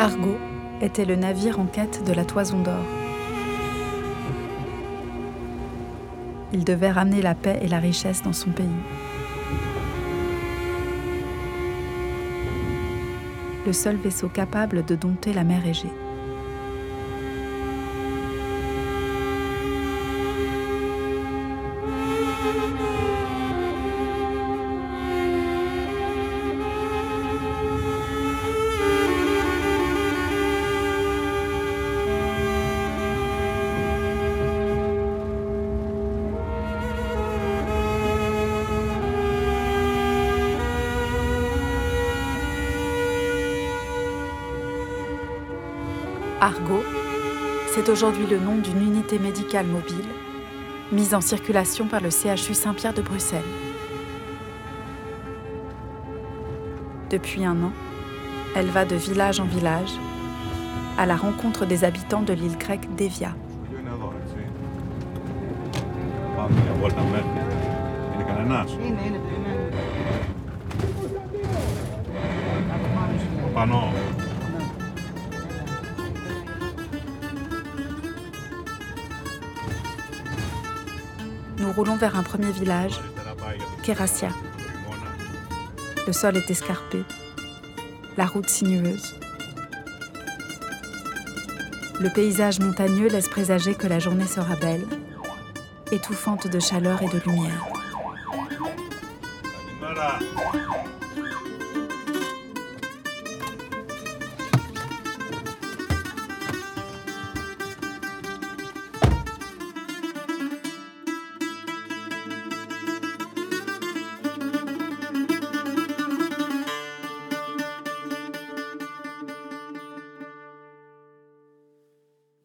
Argo était le navire en quête de la toison d'or. Il devait ramener la paix et la richesse dans son pays. Le seul vaisseau capable de dompter la mer Égée. Argo, c'est aujourd'hui le nom d'une unité médicale mobile mise en circulation par le CHU Saint-Pierre de Bruxelles. Depuis un an, elle va de village en village à la rencontre des habitants de l'île grecque d'Evia. Vers un premier village, Kerasia. Le sol est escarpé, la route sinueuse. Le paysage montagneux laisse présager que la journée sera belle, étouffante de chaleur et de lumière.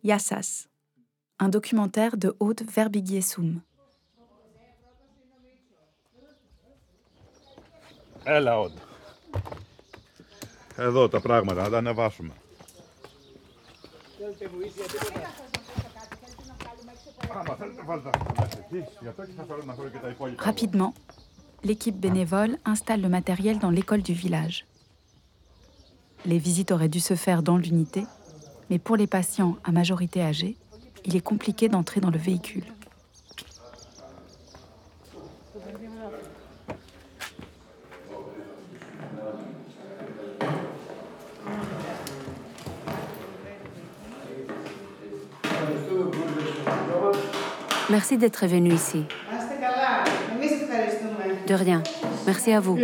Yassas, un documentaire de Aude Verbigiesoum. Έλα, Όντα. Εδώ τα πράγματα, να τα ανεβάσουμε. Άμα θέλετε, βάλτε τα μέσα εκεί. Γι' αυτό και θα φέρω να φέρω και τα υπόλοιπα. Rapidement, l'équipe bénévole installe le matériel dans l'école du village. Les visites auraient dû se faire dans l'unité, mais pour les patients à majorité âgée, il est compliqué d'entrer dans le véhicule. Merci d'être venu ici. De rien. Merci à vous.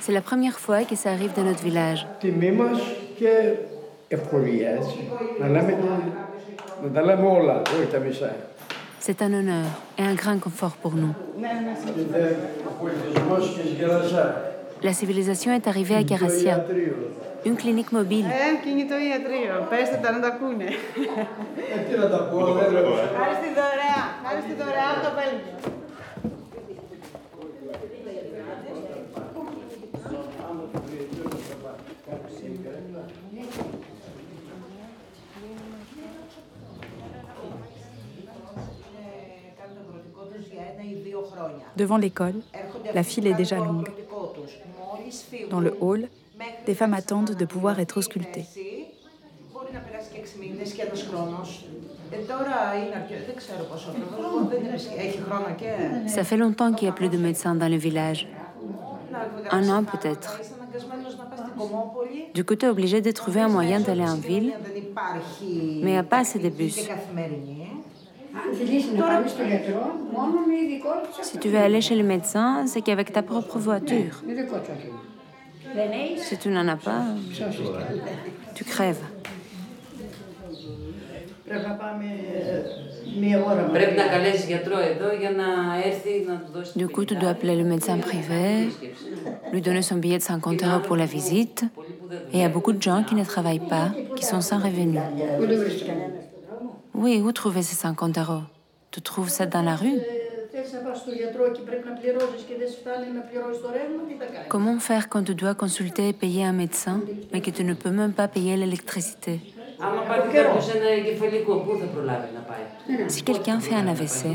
C'est la première fois que ça arrive dans notre village. C'est un honneur et un grand confort pour nous. La civilisation est arrivée à Garassia, une clinique mobile. Devant l'école, la file est déjà longue. Dans le hall, des femmes attendent de pouvoir être auscultées. Ça fait longtemps qu'il n'y a plus de médecins dans le village. Un an peut-être. Du coup, tu es obligé de trouver un moyen d'aller en ville, mais il n'y a bus. Si tu veux aller chez le médecin, c'est qu'avec ta propre voiture. Si tu n'en as pas, tu crèves. Du coup, tu dois appeler le médecin privé, lui donner son billet de 50 euros pour la visite. Et il y a beaucoup de gens qui ne travaillent pas, qui sont sans revenus. Oui, où trouver ces 50 euros Tu trouves ça dans la rue? Comment faire quand tu dois consulter et payer un médecin, mais que tu ne peux même pas payer l'électricité? Si quelqu'un fait un AVC,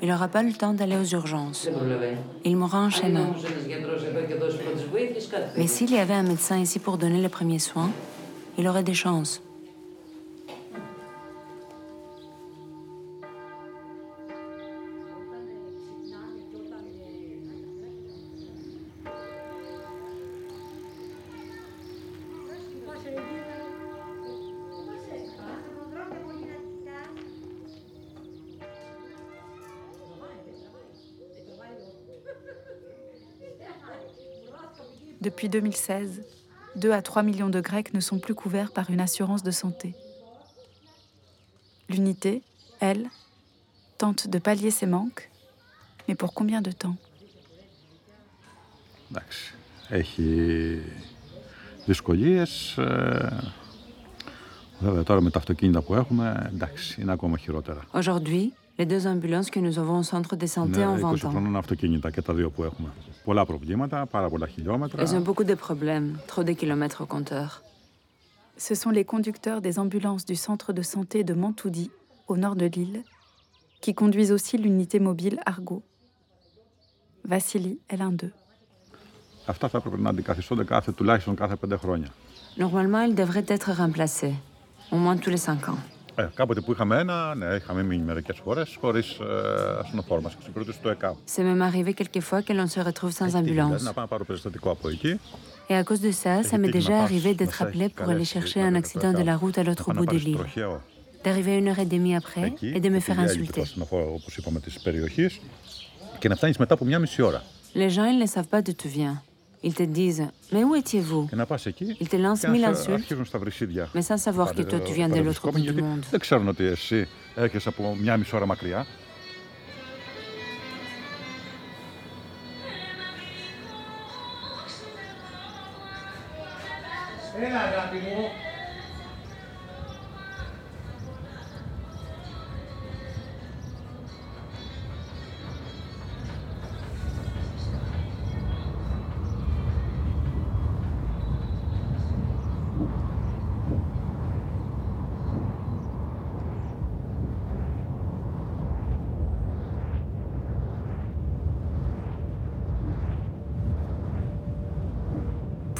il n'aura pas le temps d'aller aux urgences. Il mourra en. Mais s'il y avait un médecin ici pour donner les premiers soins, il aurait des chances. Depuis 2016, 2 à 3 millions de Grecs ne sont plus couverts par une assurance de santé. L'unité, elle, tente de pallier ces manques, mais pour combien de temps Εντάξει. Έχει δυσκολίες. ε, Βέβαια τώρα με τα αυτοκίνητα που έχουμε, εντάξει, είναι ακόμα χειρότερα. Aujourd'hui, les deux ambulances que nous avons au centre de santé Είναι ont 20 20 ans. χρόνων αυτοκίνητα και τα δύο που έχουμε. Πολλά προβλήματα, πάρα πολλά χιλιόμετρα. Elles ont beaucoup de problèmes, trop de kilomètres au compteur. Ce sont les conducteurs des ambulances du centre de santé de Mantoudi, au nord de l'île, qui conduisent aussi l'unité mobile Argo. Vassili est l'un d'eux. Αυτά θα έπρεπε να αντικαθιστώνται κάθε, τουλάχιστον κάθε πέντε χρόνια. Normalement, ils devraient être remplacés, au moins tous les 5 ans. Ε, κάποτε που είχαμε ένα, ναι, είχαμε μείνει μερικέ φορέ χωρί ε, ασθενοφόρο. Μα εξυπηρετούσε το ΕΚΑΒ. C'est même arrivé quelquefois que l'on se retrouve sans Ε, τι γίνεται, ambulance. Να πάω να πάρω περιστατικό από εκεί. Et à cause de ça, ça m'est déjà arrivé d'être appelé pour aller chercher un accident de la route à l'autre bout de l'île, Τροχαίο. d'arriver une heure et demie après Εκεί, et de me που faire διέλυε insulter. το ασθενοφόρο, όπω είπαμε, τη περιοχή και να φτάνει μετά από μια μισή ώρα. Les gens, ils ne savent pas d'où tu viens. Ils te disent Mais où étiez-vous Και να πα εκεί. Ils te lancent και να mille σε insultes, αρχίζουν στα βρυσίδια. mais sans savoir que toi, tu viens de l'autre bout du γιατί monde. Δεν ξέρουν ότι εσύ έρχεσαι από μια μισή ώρα μακριά. Έλα αγάπη μου.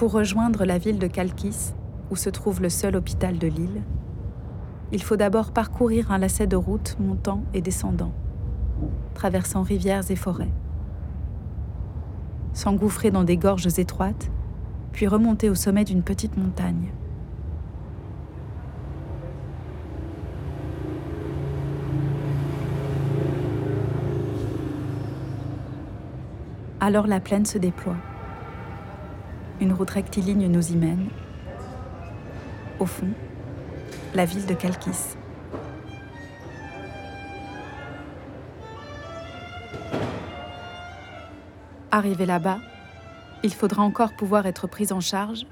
Pour rejoindre la ville de Kalkis, où se trouve le seul hôpital de l'île, il faut d'abord parcourir un lacet de routes montant et descendant, traversant rivières et forêts, s'engouffrer dans des gorges étroites, puis remonter au sommet d'une petite montagne. Alors la plaine se déploie. Une route rectiligne nous y mène. Au fond, la ville de Kalkis. Arrivé là-bas, il faudra encore pouvoir être pris en charge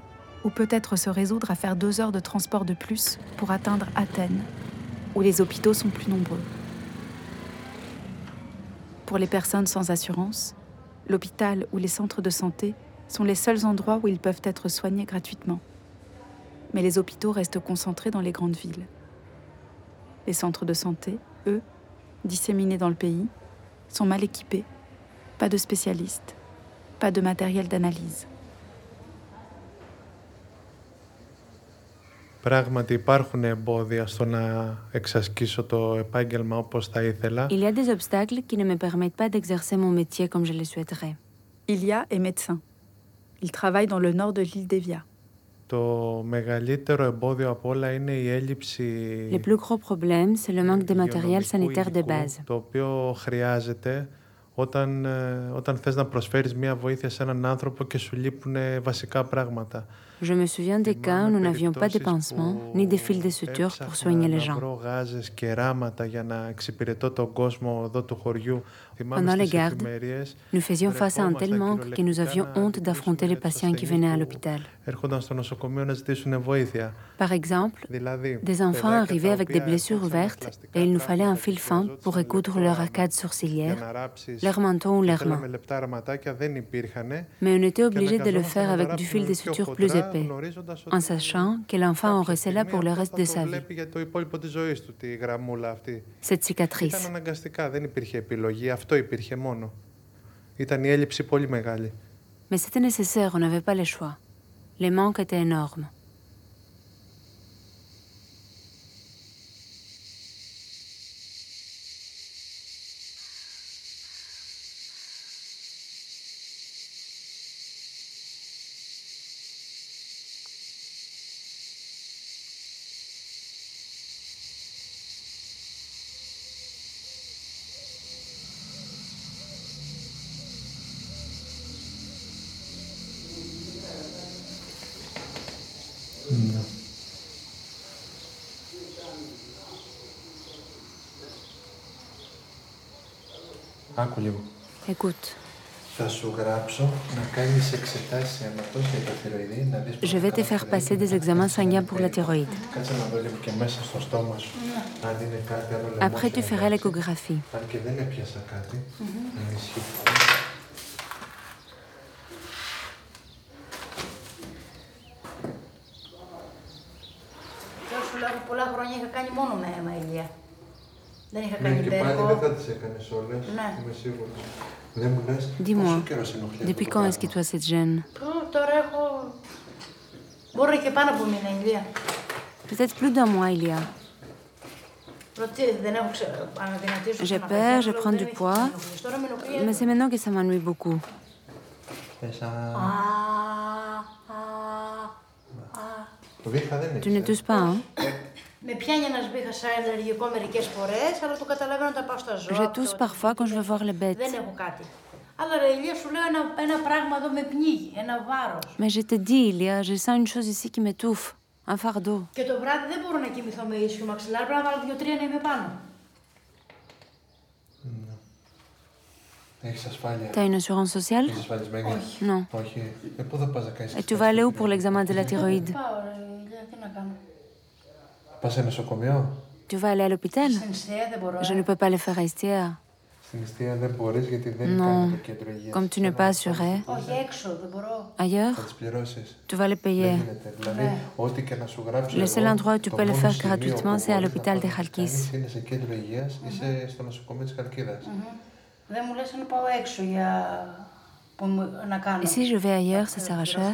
ou peut-être se résoudre à faire deux heures de transport de plus pour atteindre Athènes, où les hôpitaux sont plus nombreux. Pour les personnes sans assurance, l'hôpital ou les centres de santé sont les seuls endroits où ils peuvent être soignés gratuitement. Mais les hôpitaux restent concentrés dans les grandes villes. Les centres de santé, eux, disséminés dans le pays, sont mal équipés, pas de spécialistes, pas de matériel d'analyse. Il y a des obstacles qui ne me permettent pas d'exercer mon métier comme je le souhaiterais. Il y a est médecin. Il travaille dans le nord de l'île d'Evia. Το μεγαλύτερο εμπόδιο από όλα είναι η έλλειψη Le plus gros problème, c'est le manque de matériel υγειονομικού sanitaire de υλικού, base. το οποίο χρειάζεται όταν, ε, όταν θες να προσφέρεις μία βοήθεια σε έναν άνθρωπο και σου λείπουν βασικά πράγματα. Je me souviens des cas où nous n'avions pas de pansements ni de fils de suture pour soigner les gens. Pendant les gardes, nous faisions face à un tel manque que nous avions honte d'affronter les patients qui venaient à l'hôpital. Par exemple, des enfants arrivaient avec des blessures ouvertes et il nous fallait un fil fin pour recoudre leur arcade sourcilière, leur menton ou leur main. Mais on était obligé de le faire avec du fil de suture plus épais en sachant que l'enfant aurait cela pour le reste de sa vie. Cette cicatrice. Mais c'était nécessaire, on n'avait pas le choix. Les manques étaient énormes. θηροειδή, να δεις... je vais te faire passer des examens sanguins pour la thyroïde. Κάτσε να δω λίγο και μέσα στο στόμα σου. Αν είναι κάτι άλλο Après, tu feras l'échographie. Αν και Δεν είχα Ναι, κάνει και πάλι δεν μπέρκο. θα τις έκανες όλες, Ναι. είμαι σίγουρος. Δεν μου λες Dis-moi, πόσο καιρό σε ενοχλεί αυτό depuis το quand est-ce que πράγμα? toi cette gêne Πω, Τώρα έχω... Μπορεί και πάνω από μήνα ηλία. Peut-être plus d'un mois, il y a. Ρωτή, δεν έχω ξε... αναδυνατήσω Je ξανά, perds, παιδιά, je λέω, prends δεν du με poids. ενοχλείς. Τώρα με ενοχλεί Mais c'est maintenant que ça m'ennuie beaucoup. Θες να- Α, α, α. Το βήχα δεν Tu ne έχεις, ε. tousses pas, hein je tousse parfois quand je veux voir les bêtes. Mais je te dis, Ilia, je sens une chose ici qui m'étouffe, un fardeau. T'as une assurance sociale? Non. Et tu vas aller où pour l'examen de la thyroïde? Πάω ρε ηλία, τι να κάνω. Πας σε νοσοκομείο. Tu vas aller à l'hôpital Στην Ιστία δεν μπορώ. Je ε. ne peux pas le faire à Istia. Στην νηστεία δεν μπορείς γιατί δεν Non. κάνει το κέντρο υγείας. Comme tu n'es pas assuré. Όχι έξω, δεν μπορώ. Θα Ailleurs, τις πληρώσεις. tu vas les Δεν payer. γίνεται. Δηλαδή, ό,τι και να σου γράψω Le εγώ, seul endroit où tu το peux le μόνο faire σημείο gratuitement, που c'est à μπορείς l'hôpital να de πας να Khalkis. κάνεις Είναι σε κέντρο υγείας, είσαι στο νοσοκομείο της Χαλκίδας. Δεν μου λες να πάω έξω για που μου- να κάνω. Et si je vais ailleurs, ça Δεν sera πληρώσω cher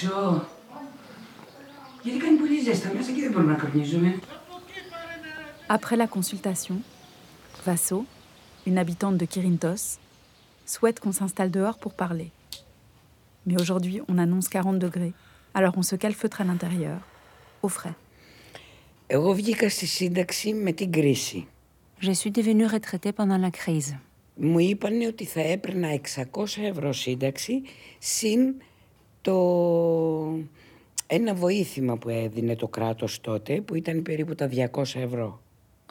έξω. Γιατί κάνει πολύ ζέστα μέσα και δεν μπορούμε να καπνίζουμε. Après la consultation, Vasso, une habitante de Kirintos, souhaite qu'on s'installe dehors pour parler. Mais aujourd'hui, on annonce 40 degrés, alors on se calfeutre à l'intérieur, au frais. Εγώ βγήκα στη σύνταξη με την κρίση. Je suis devenue retraitée pendant la crise. Μου είπαν ότι θα έπαιρνα 600 ευρώ σύνταξη συν το ένα βοήθημα που έδινε το κράτος τότε που ήταν περίπου τα 200 ευρώ.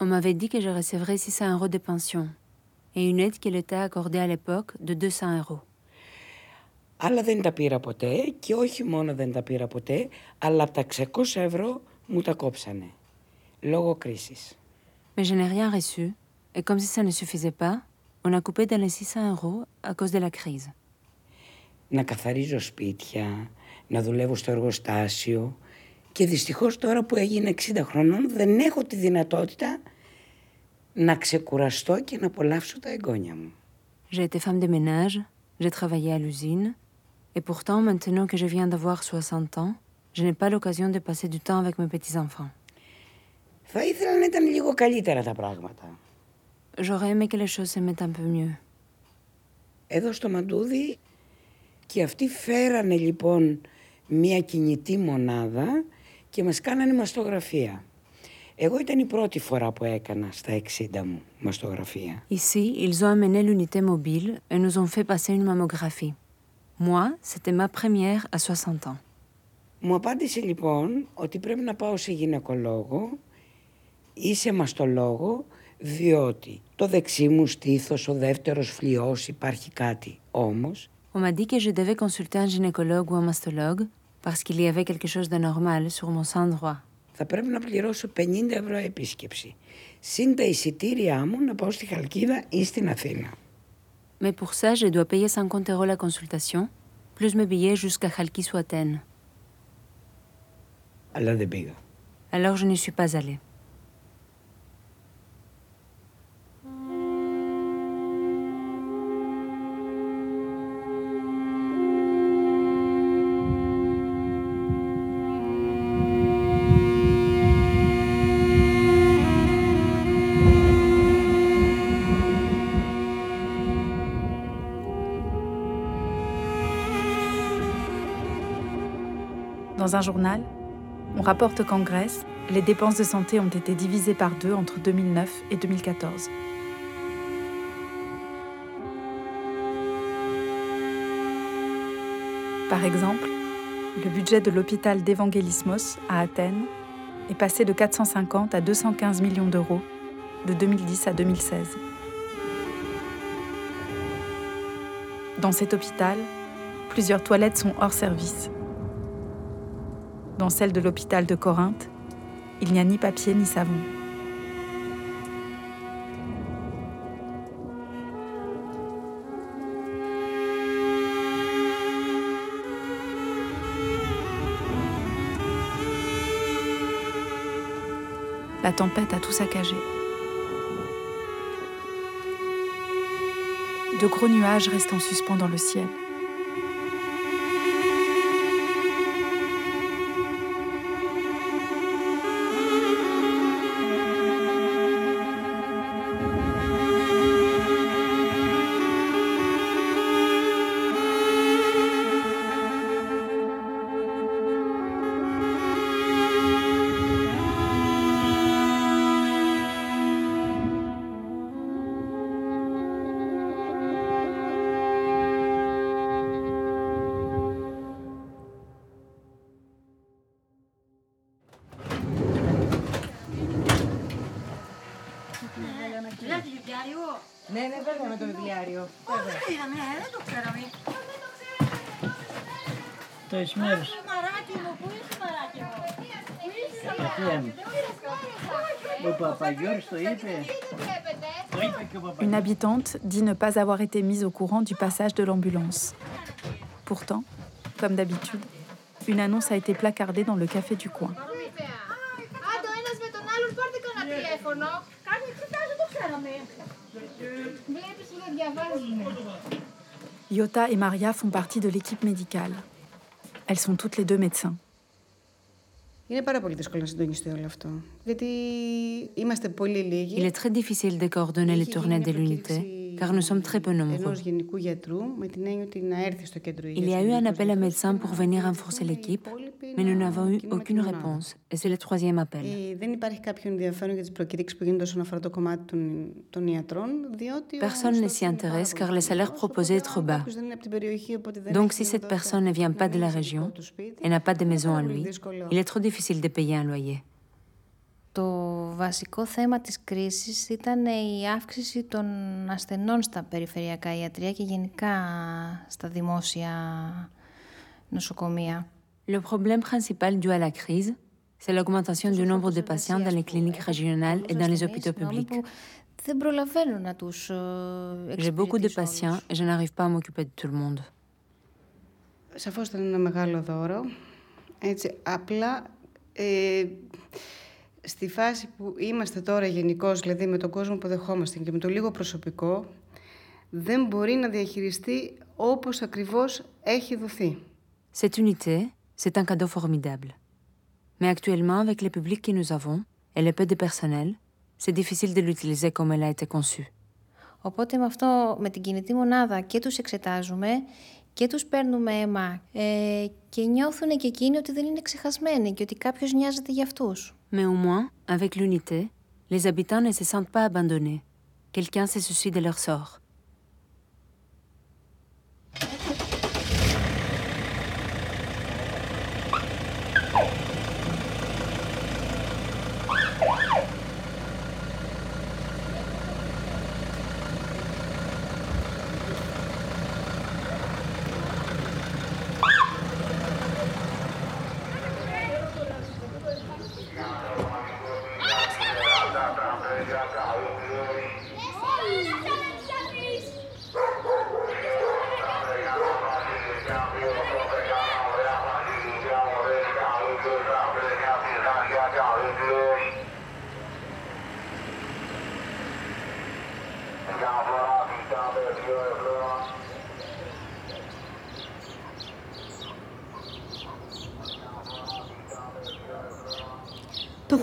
On m'avait dit que je recevrais 600 euros de pension. et une aide qui lui était accordée à l'époque de 200 euros. Άλλα δεν τα πήρα ποτέ και όχι μόνο δεν τα πήρα ποτέ, αλλά από τα 600 ευρώ μου τα κόψανε. Λόγω κρίσης. Mais je n'ai rien reçu, et comme si ça ne suffisait pas, on a coupé dans les 600 euros à cause de la crise. Να καθαρίζω σπίτια, να δουλεύω στο εργοστάσιο και δυστυχώς τώρα που έγινε 60 χρονών δεν έχω τη δυνατότητα να ξεκουραστώ και να απολαύσω τα εγγόνια μου. J'ai été femme de ménage, j'ai travaillé à l'usine, et pourtant, maintenant que je viens d'avoir 60 ans, je n'ai pas l'occasion de passer du temps avec mes petits-enfants. Θα ήθελα να ήταν λίγο καλύτερα τα πράγματα. J'aurais aimé que les choses se mettent un peu mieux. Εδώ στο Μαντούδι και αυτοί φέρανε λοιπόν μια κινητή μονάδα και μας κάνανε μαστογραφία. Εγώ ήταν η πρώτη φορά που έκανα στα 60 μου μαστογραφία. Ici, ils ont amené l'unité mobile et nous ont fait passer une mammographie. Moi, c'était ma première à 60 ans. Μου απάντησε λοιπόν ότι πρέπει να πάω σε γυναικολόγο ή σε μαστολόγο διότι το δεξί μου στήθος, ο δεύτερος φλοιός υπάρχει κάτι. Όμως On m'a dit que je devais consulter un gynécologue ou un mastologue parce qu'il y avait quelque chose de normal sur mon sein droit. θα πρέπει να πληρώσω 50 ευρώ επίσκεψη. Συν τα εισιτήριά μου να πάω στη Χαλκίδα ή στην Αθήνα. Mais pour ça, je dois payer 50 euros la consultation, plus mes billets jusqu'à Khalkis ou Athènes. Αλλά δεν πήγα. Alors je n'y suis pas allée. Dans un journal, on rapporte qu'en Grèce, les dépenses de santé ont été divisées par deux entre 2009 et 2014. Par exemple, le budget de l'hôpital d'Evangelismos à Athènes est passé de 450 à 215 millions d'euros de 2010 à 2016. Dans cet hôpital, plusieurs toilettes sont hors service. Dans celle de l'hôpital de Corinthe, il n'y a ni papier ni savon. La tempête a tout saccagé. De gros nuages restent en suspens dans le ciel. ο Παπαγιώρης. Une habitante dit ne pas avoir été mise au courant du passage de l'ambulance. Pourtant, comme d'habitude, une annonce a été placardée dans le café du coin. Άντε ο ένας με τον άλλον πάρτε κανένα τηλέφωνο. Κάτι εξετάζω, το ξέραμε. Βλέπεις που δεν διαβάζουμε. Iota et Maria font partie de l'équipe médicale. Elles sont toutes les deux médecins. Il est très difficile de coordonner les tournées de l'unité car nous sommes très peu nombreux. Il y a eu un appel à médecins pour venir renforcer l'équipe, mais nous n'avons eu aucune réponse et c'est le troisième appel. Personne ne s'y intéresse car le salaire proposé est trop bas. Donc si cette personne ne vient pas de la région et n'a pas de maison à lui, il est trop difficile de payer un loyer. Το βασικό θέμα της κρίσης ήταν η αύξηση των ασθενών στα περιφερειακά ιατρία και γενικά στα δημόσια νοσοκομεία. Le problème principal dû à la crise, c'est l'augmentation du nombre de patients dans les cliniques régionales et dans les hôpitaux publics. Δεν προλαβαίνω να τους J'ai beaucoup de patients et je n'arrive pas à m'occuper de tout le monde. Σαφώς ήταν ένα μεγάλο δώρο. Έτσι, απλά ε, στη φάση που είμαστε τώρα γενικώς, δηλαδή με τον κόσμο που δεχόμαστε και με το λίγο προσωπικό, δεν μπορεί να διαχειριστεί όπως ακριβώς έχει δοθεί. Cette unité, c'est un cadeau formidable. Mais actuellement, avec le public que nous avons et le peu de personnel, c'est difficile de l'utiliser comme elle a été conçue. Οπότε με αυτό, με την κινητή μονάδα και τους εξετάζουμε και τους παίρνουμε αίμα ε, και νιώθουν και εκείνοι ότι δεν είναι ξεχασμένοι και ότι κάποιος νοιάζεται για αυτούς. Mais au moins, avec l'unité, les habitants ne se sentent pas abandonnés. Quelqu'un se soucie de leur sort.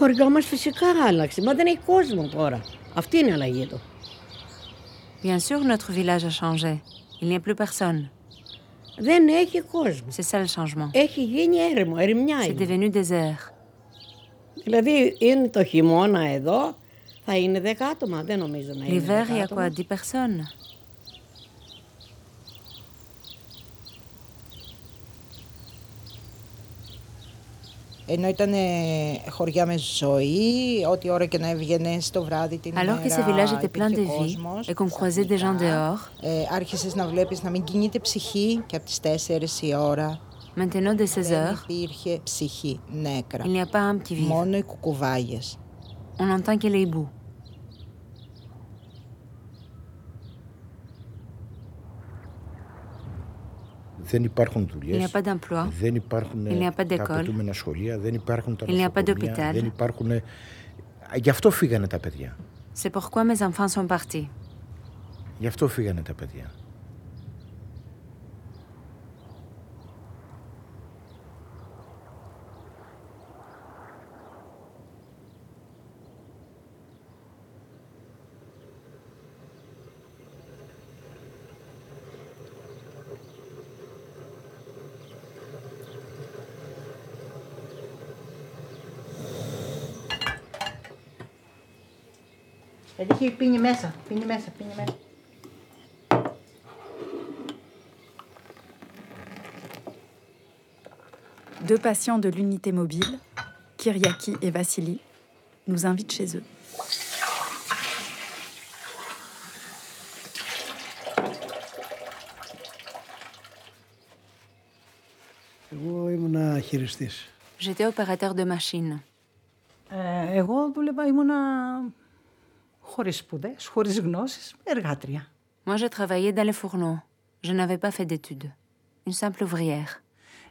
Χωριό μας φυσικά άλλαξε, μα δεν έχει κόσμο τώρα. Αυτή είναι η αλλαγή του. Bien sûr, notre village a changé. Il n'y a plus personne. Δεν έχει κόσμο. C'est ça le changement. Έχει γίνει έρημο, ερημιά C'est είναι. devenu désert. Δηλαδή είναι το χειμώνα εδώ, θα είναι δέκα άτομα, δεν νομίζω να είναι L'hiver, δέκα il y a άτομα. quoi 10 personnes; Alors ημέρα, que ce village était plein de υπήρχε vie κόσμος, et qu'on croisait des gens dehors, ε, άρχισες να βλέπεις να μην κινείται ψυχή και από τις 4 η ώρα maintenant dès 16 δεν heures, υπήρχε ψυχή, νέκρα. il n'y a pas un petit vivre. Μόνο οι κουκουβάγες. On entend que les hiboux. Δεν υπάρχουν Il n'y δουλειές, a pas d'emploi. δεν υπάρχουν Il n'y a pas τα d'école. απαιτούμενα σχολεία, δεν υπάρχουν τα Il n'y a pas νοσοκομεία, d'hôpital. δεν υπάρχουν... Γι' αυτό φύγανε τα παιδιά. C'est pourquoi mes enfants sont partis; Γι' αυτό φύγανε τα παιδιά. Deux patients de l'unité mobile, Kyriaki et Vassili, nous invitent chez eux. J'étais opérateur de machine. Χωρίς σπουδές, χωρίς γνώσεις, εργάτρια. Moi, j'ai travaillé dans les fourneaux. Je n'avais pas fait d'études. Une simple ouvrière.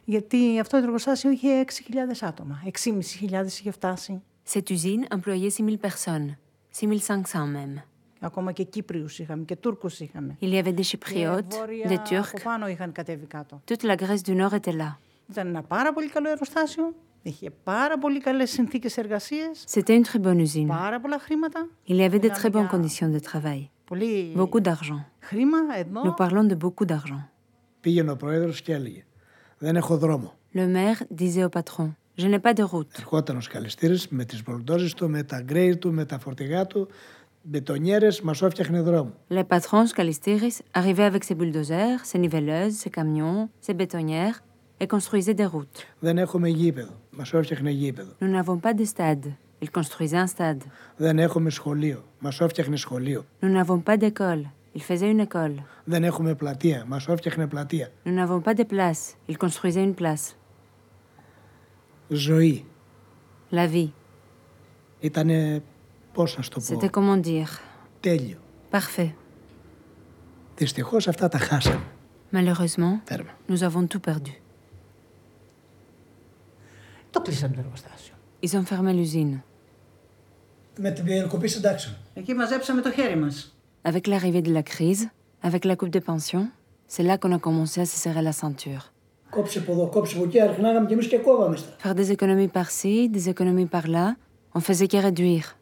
Γιατί αυτό το εργοστάσιο είχε 6.000 άτομα, 6.500 είχε φτάσει. Cette usine employait 6000 personnes. 6500 même. Ακόμα και Κύπριους είχαμε και Τούρκους είχαμε. Il y avait des Και Chypriotes, βόρεια des από Turcs. πάνω είχαν κατέβει κάτω. Toute la Grèce du Nord était là. Ήταν ένα πάρα πολύ καλό εργοστάσιο, είχε πάρα πολύ καλές συνθήκες εργασίας, C'était une très bonne usine. πάρα πολλά χρήματα. Il y avait de très bonnes conditions de travail. Πολύ Beaucoup d'argent. χρήμα εδώ. Nous parlons de beaucoup d'argent. Πήγαινε ο πρόεδρος και έλεγε «Δεν έχω δρόμο». Le maire disait au patron Je n'ai pas de route. Ερχόταν ο σκαλιστήρης με τις μπολντόζες του, με τα γκρέι του, με τα φορτηγά του, μπετονιέρες, μας έφτιαχνε δρόμο. Le patron Scalistiris arrivait avec ses bulldozers, ses nivelleuses, ses camions, ses bétonnières et construisait des routes. Δεν έχουμε γήπεδο. Μας έφτιαχνε γήπεδο. Nous n'avons pas de stade. Il construisait un stade. Δεν έχουμε σχολείο. Μας έφτιαχνε σχολείο. Nous n'avons pas d'école. Il faisait une école. Δεν έχουμε πλατεία. Μας έφτιαχνε πλατεία. Nous n'avons pas de place. Il construisait une place. Ζωή. La vie. Ήτανε, πώς να σου το πω, C'était comment dire. τέλειο. Parfait. Δυστυχώς αυτά τα χάσαμε. Malheureusement, Τέρμα. nous avons tout perdu. Το κλείσαμε το εργοστάσιο. Ils ont fermé l'usine. Με την περικοπή συντάξεων. Εκεί μαζέψαμε το χέρι μας. Avec l'arrivée de la crise, avec la coupe de pension, c'est là qu'on a commencé à se serrer la ceinture. Κόψε από εδώ, κόψε από εκεί, αρχινάγαμε κι εμείς και κόβαμε στα. Faire des économies par-ci, des économies par-là, on faisait que réduire.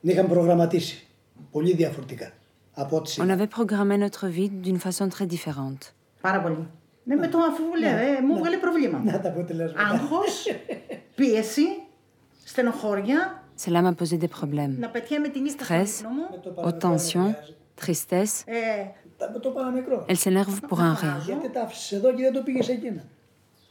Την είχαμε προγραμματίσει. Πολύ διαφορετικά. Από ό,τι On σήμερα. avait programmé notre vie d'une façon très différente. Πάρα πολύ. Ναι, με το αφιβολία, Ναι, ε, μου ναι. βγάλε προβλήμα. Να τα αποτελέσματα. Άγχος, πίεση, στενοχώρια, Cela m'a posé des problèmes. να πετιέμαι τη νύχτα στο Stress, ύπνο μου. haute tension, tristesse. Ε, Τα- Το παραμικρό. Elle s'énerve pour un rien. Γιατί τα άφησες εδώ και δεν το πήγες εκείνα.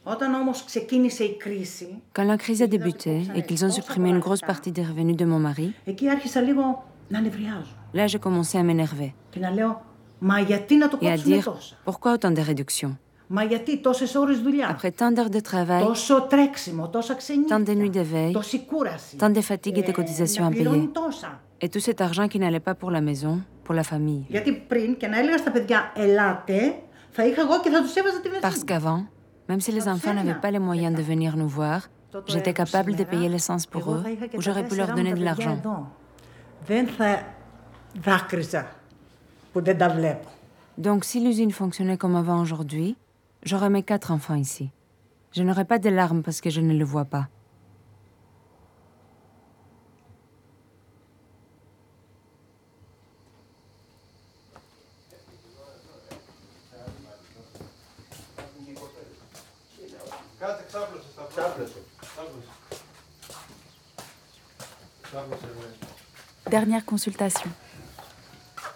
όταν όμως ξεκίνησε η κρίση, Quand la crise a débuté et qu'ils ont supprimé une grosse partie des revenus de mon mari, εκεί άρχισα λίγο να νευριάζω là j'ai commencé à m'énerver και να λέω «Μα γιατί να το et à κόψουμε dire τόσα, pourquoi autant de réductions μα γιατί τόσες ώρες δουλειά, Après tant d'heures de travail, τόσο τρέξιμο, τόσα tant ξενύχια, de nuits d'éveil, τόση κούραση, tant de fatigues et de cotisations να à payer, πληρώνουν τόσα». et tout cet argent qui n'allait pas pour la maison, pour la famille. Γιατί πριν και να έλεγα στα παιδιά «Ελάτε», θα είχα εγώ και θα τους έβαζα τη βενζίνη. Parce qu'avant, même si les enfants n'avaient pas les moyens de venir nous voir, j'étais capable de payer l'essence pour eux ou j'aurais pu leur donner de l'argent. Δεν θα δάκρυζα που δεν τα βλέπω. Donc si l'usine fonctionnait comme avant aujourd'hui, J'aurai mes quatre enfants ici. Je n'aurai pas de larmes parce que je ne le vois pas. Dernière consultation.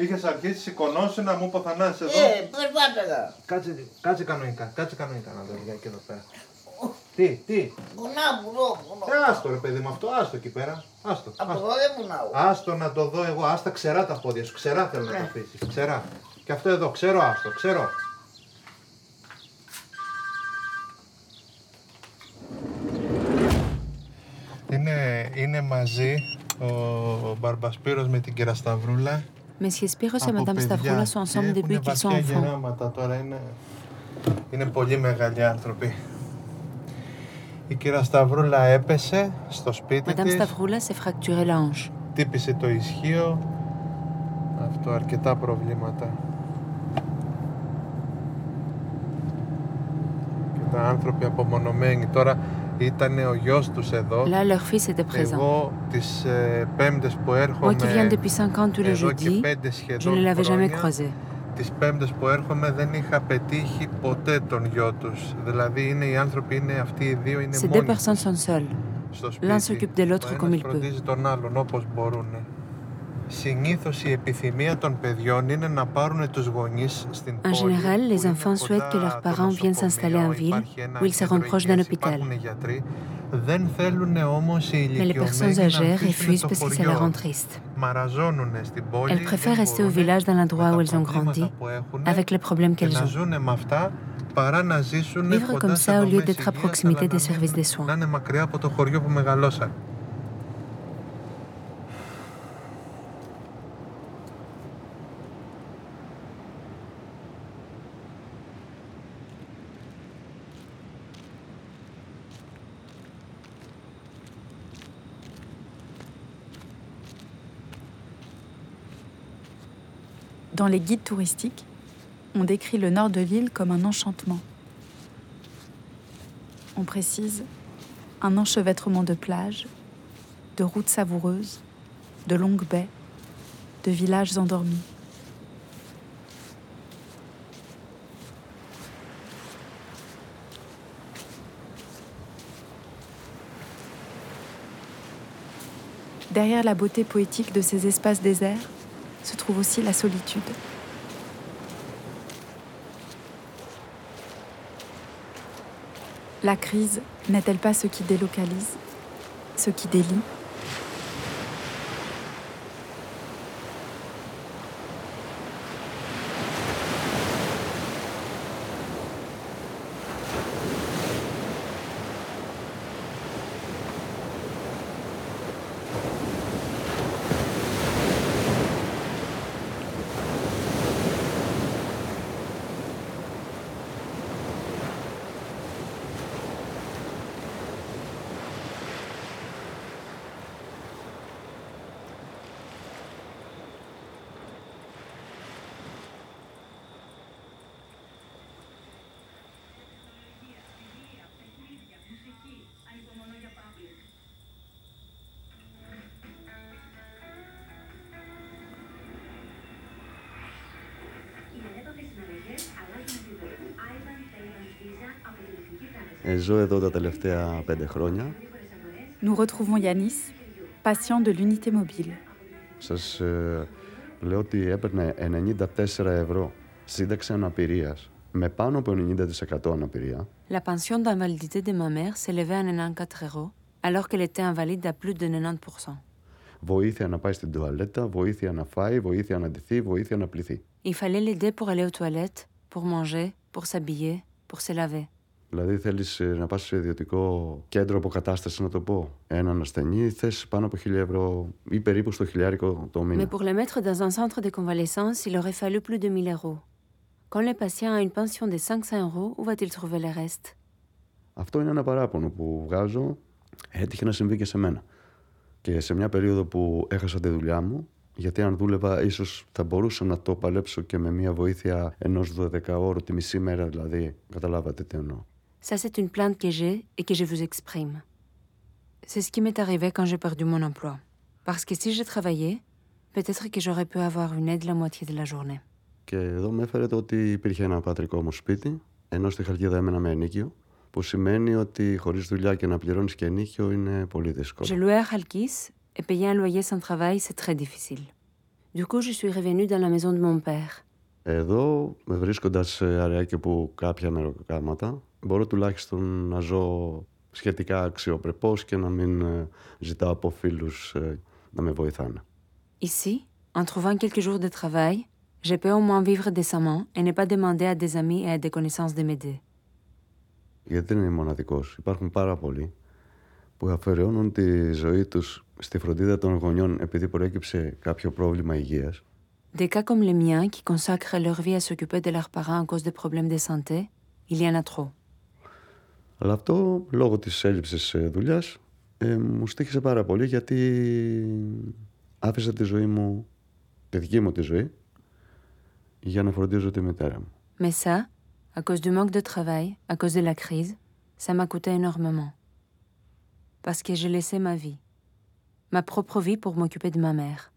πονάει. Είχες αρχίσει σηκωνώσει να μου υποθανάσεις εδώ. Ε, περπάταγα. Κάτσε, κάτσε κανονικά, κάτσε κανονικά να δω λιγάκι εδώ πέρα. Τι, τι; Πονάω, πονάω, πονάω. Ε, άστο ρε παιδί μου αυτό, άστο εκεί πέρα. Άστο. Από άστο. εδώ δεν πονάω. Άστο να το δω εγώ, άστα ξερά τα πόδια σου, ξερά θέλω να Ναι. τα αφήσεις, ξερά. Και αυτό εδώ, ξέρω άστο, ξέρω. Είναι, είναι μαζί ο Μπαρμπασπύρος με την Κερασταυρούλα. Monsieur Spiros et από Madame παιδιά Stavroula sont και ensemble έχουνε depuis qu'ils sont βαθιά enfants. γεράματα τώρα, είναι, είναι πολύ μεγάλοι άνθρωποι. Η Κερασταυρούλα έπεσε στο σπίτι Madame της. Stavroula s'est fracturé la hanche. Τύπησε το ισχύο. Αυτό, αρκετά προβλήματα. Και τα άνθρωποι απομονωμένοι. Τώρα ήταν ο γιος τους εδώ. Là, leur fils était présent. Εγώ τις ε, πέμπτες που έρχομαι... Moi qui viens depuis 5 ans tous les εδώ και jeudis, πέντε je σχεδόν ne l'avais jamais χρόνια, croisé. Τις πέμπτες που έρχομαι δεν είχα πετύχει ποτέ τον γιο τους. Δηλαδή είναι οι άνθρωποι, είναι αυτοί οι δύο, είναι Ces deux μόνοι personnes sont seules. στο L'un σπίτι. s'occupe de l'autre Ο comme ένας il peut. φροντίζει τον άλλον όπως μπορούν. En général, les enfants souhaitent que leurs parents viennent s'installer en ville où ils seront proches d'un hôpital. Mais les personnes âgées refusent parce que ça les rend tristes. Elles préfèrent rester au village dans l'endroit où elles ont grandi, avec les problèmes qu'elles ont. Vivre comme ça au lieu d'être à proximité des services de soins. Dans les guides touristiques, on décrit le nord de l'île comme un enchantement. On précise un enchevêtrement de plages, de routes savoureuses, de longues baies, de villages endormis. Derrière la beauté poétique de ces espaces déserts, se trouve aussi la solitude. La crise n'est-elle pas ce qui délocalise, ce qui délie Ε, ζω εδώ τα τελευταία πέντε χρόνια. Nous retrouvons Yanis, patient de l'unité mobile. Σας ε, λέω ότι έπαιρνε 94 ευρώ σύνταξη αναπηρίας με πάνω από 90% αναπηρία. La pension d'invalidité de ma mère s'élevait à 94 euros, alors qu'elle était invalide à plus de 90%. Βοήθεια να πάει στην τουαλέτα, βοήθεια να φάει, βοήθεια να ντυθεί, βοήθεια να πληθεί. Il fallait l'aider pour aller aux toilettes, pour manger, pour s'habiller, pour se laver. Δηλαδή θέλεις να πας σε ιδιωτικό κέντρο αποκατάστασης, να το πω. Έναν ασθενή θες πάνω από 1000 ευρώ ή περίπου στο χιλιάρικο το μήνα. Mais pour le mettre dans un centre de convalescence, il aurait fallu plus de 1000 euros. Quand le patient a une pension de 500 euros, où va-t-il trouver le reste; Αυτό είναι ένα παράπονο που βγάζω. Έτυχε να συμβεί και σε μένα. Και σε μια περίοδο που έχασα τη δουλειά μου, γιατί αν δούλευα, ίσως θα μπορούσα να το παλέψω και με μια βοήθεια ενός 12 ώρου τη μισή μέρα δηλαδή. Καταλάβατε τι εννοώ. Ça, c'est une plainte que j'ai et que je vous exprime. C'est ce qui m'est arrivé quand j'ai perdu mon emploi. Parce que si j'ai travaillé, peut-être que j'aurais pu avoir une aide la moitié de la journée. Και εδώ με έφερε το ότι υπήρχε ένα πατρικό μου σπίτι, ενώ στη Χαλκίδα έμενα με ενίκιο, που σημαίνει ότι χωρίς δουλειά και να πληρώνεις και ενίκιο είναι πολύ δύσκολο. Je louais à Halkis et payer un loyer sans travail, c'est très difficile. Du coup, je suis revenu dans la maison de mon père. Εδώ, βρίσκοντας αρεάκι που κάποια μεροκάματα, μπορώ τουλάχιστον να ζω σχετικά αξιοπρεπώς και να μην ζητάω από φίλους να με βοηθάνε. Ici, en trouvant quelques jours de travail, je peux au moins vivre décemment et ne pas demander à des amis et à des connaissances de m'aider. Γιατί δεν είναι μοναδικός. Υπάρχουν πάρα πολλοί που αφαιρεώνουν τη ζωή τους στη φροντίδα των γονιών επειδή προέκυψε κάποιο πρόβλημα υγείας. Des cas comme les miens qui consacrent leur vie à s'occuper de leurs parents à cause de problèmes de santé, il y en a trop. Αλλά αυτό λόγω της έλλειψης δουλειάς ε, μου στήχησε πάρα πολύ γιατί άφησα τη ζωή μου, τη δική μου τη ζωή, για να φροντίζω τη μητέρα μου. Mais ça, à cause du manque de travail, à cause de la crise, ça m'a coûté énormément. Parce que j'ai laissé ma vie, ma propre vie pour m'occuper de ma mère.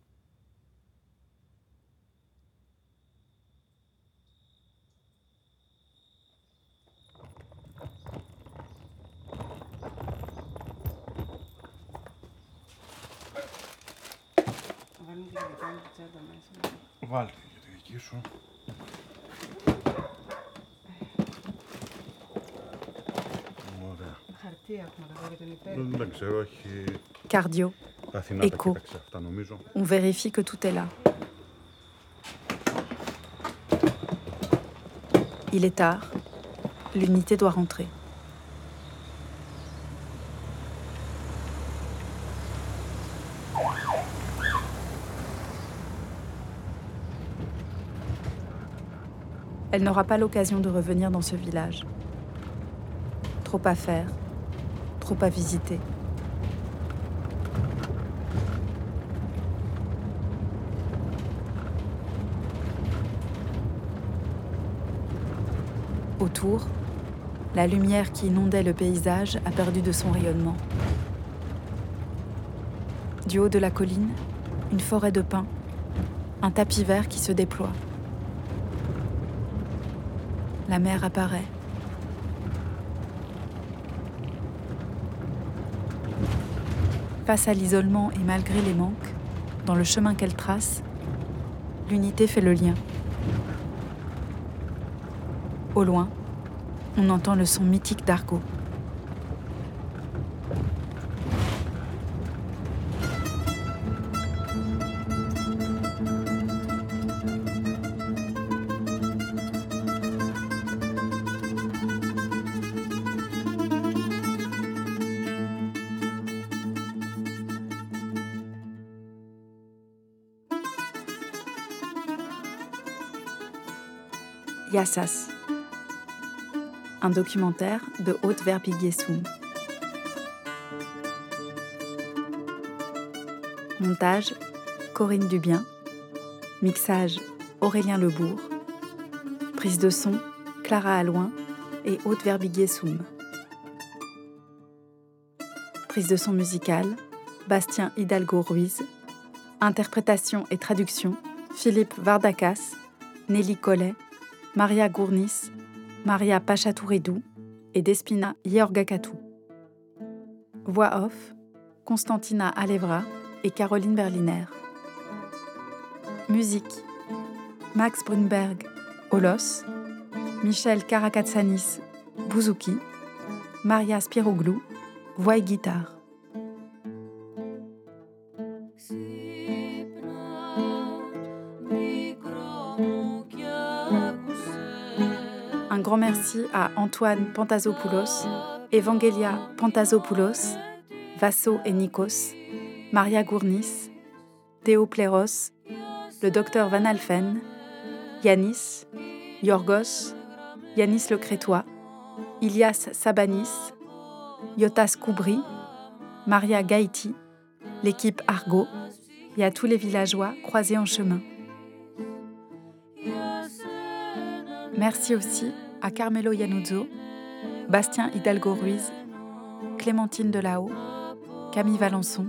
Βάλτε για τη δική σου. Ωραία. Χαρτί έχουμε εδώ για την υπέρ. Δεν ξέρω, έχει... Cardio, Αθηνά τα écho. κοίταξε αυτά νομίζω. On vérifie que tout est là. Il est tard. L'unité doit rentrer. Elle n'aura pas l'occasion de revenir dans ce village. Trop à faire, trop à visiter. Autour, la lumière qui inondait le paysage a perdu de son rayonnement. Du haut de la colline, une forêt de pins, un tapis vert qui se déploie. La mer apparaît. Face à l'isolement et malgré les manques, dans le chemin qu'elle trace, l'unité fait le lien. Au loin, on entend le son mythique d'Argo. Un documentaire de Haute Verbigessum. Montage Corinne Dubien. Mixage Aurélien Lebourg. Prise de son Clara Alouin et Haute Verbigessum. Prise de son musicale Bastien Hidalgo Ruiz. Interprétation et traduction Philippe Vardakas, Nelly Collet, Maria Gournis, Maria Pachatouridoux et Despina Yeorgakatou. Voix off Constantina Alevra et Caroline Berliner. Musique Max Brunberg, Olos, Michel Karakatsanis, Bouzouki, Maria Spiroglou, voix et guitare. À Antoine Pantazopoulos, Evangelia Pantazopoulos, Vasso et Nikos, Maria Gournis, Théo Pléros, le docteur Van Alphen, Yanis, Yorgos, Yanis le Crétois, Ilias Sabanis, Yotas Koubri, Maria Gaïti, l'équipe Argo et à tous les villageois croisés en chemin. Merci aussi à Carmelo Yanuzzo, Bastien Hidalgo Ruiz, Clémentine Delahaut, Camille Valençon,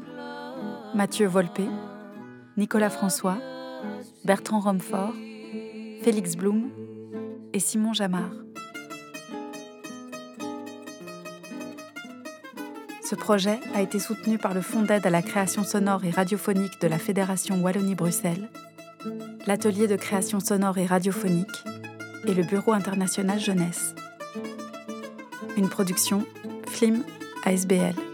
Mathieu Volpé, Nicolas François, Bertrand Romfort, Félix Blum et Simon Jamard. Ce projet a été soutenu par le Fonds d'aide à la création sonore et radiophonique de la Fédération Wallonie-Bruxelles, l'Atelier de création sonore et radiophonique et le Bureau international jeunesse. Une production FLIM ASBL.